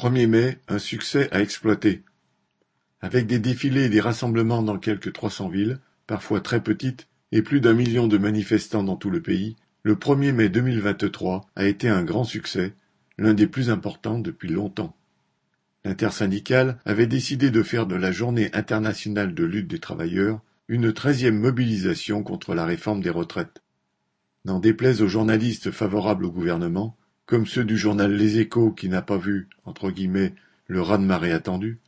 Premier mai, un succès à exploiter. Avec des défilés et des rassemblements dans quelques 300 villes, parfois très petites, et plus d'un million de manifestants dans tout le pays, le 1er mai 2023 a été un grand succès, l'un des plus importants depuis longtemps. L'intersyndicale avait décidé de faire de la Journée internationale de lutte des travailleurs une treizième mobilisation contre la réforme des retraites. N'en déplaise aux journalistes favorables au gouvernement, comme ceux du journal Les Échos qui n'a pas vu, entre guillemets, le raz-de-marée attendu,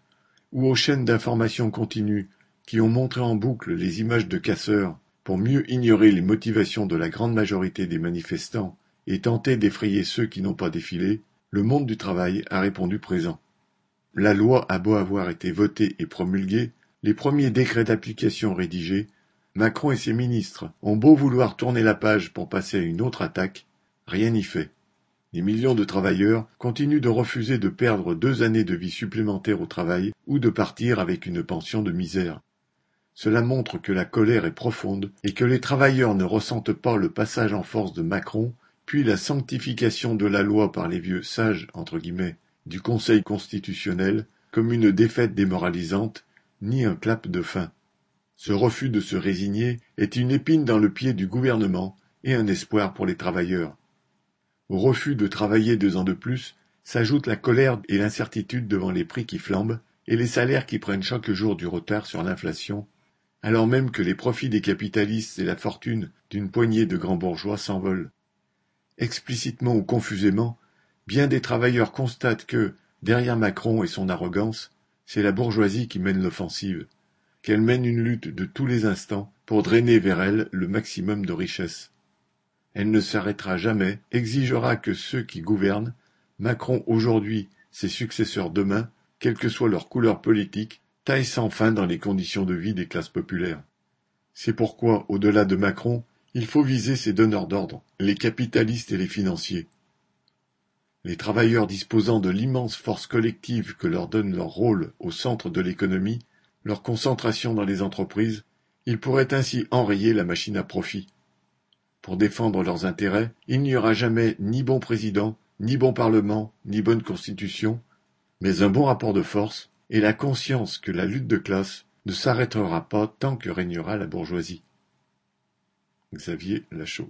ou aux chaînes d'information continue qui ont montré en boucle les images de casseurs pour mieux ignorer les motivations de la grande majorité des manifestants et tenter d'effrayer ceux qui n'ont pas défilé, le monde du travail a répondu présent. La loi a beau avoir été votée et promulguée, les premiers décrets d'application rédigés, Macron et ses ministres ont beau vouloir tourner la page pour passer à une autre attaque, rien n'y fait. Les millions de travailleurs continuent de refuser de perdre deux années de vie supplémentaires au travail ou de partir avec une pension de misère. Cela montre que la colère est profonde et que les travailleurs ne ressentent pas le passage en force de Macron, puis la sanctification de la loi par les vieux sages entre guillemets du Conseil constitutionnel comme une défaite démoralisante ni un clap de fin. Ce refus de se résigner est une épine dans le pied du gouvernement et un espoir pour les travailleurs. Au refus de travailler deux ans de plus s'ajoutent la colère et l'incertitude devant les prix qui flambent et les salaires qui prennent chaque jour du retard sur l'inflation, alors même que les profits des capitalistes et la fortune d'une poignée de grands bourgeois s'envolent. Explicitement ou confusément, bien des travailleurs constatent que, derrière Macron et son arrogance, c'est la bourgeoisie qui mène l'offensive, qu'elle mène une lutte de tous les instants pour drainer vers elle le maximum de richesses. Elle ne s'arrêtera jamais, exigera que ceux qui gouvernent, Macron aujourd'hui, ses successeurs demain, quelle que soit leur couleur politique, taillent sans fin dans les conditions de vie des classes populaires. C'est pourquoi, au-delà de Macron, il faut viser ses donneurs d'ordre, les capitalistes et les financiers. Les travailleurs disposant de l'immense force collective que leur donne leur rôle au centre de l'économie, leur concentration dans les entreprises, ils pourraient ainsi enrayer la machine à profit. Pour défendre leurs intérêts, il n'y aura jamais ni bon président, ni bon parlement, ni bonne constitution, mais un bon rapport de force et la conscience que la lutte de classe ne s'arrêtera pas tant que régnera la bourgeoisie. Xavier Lachaud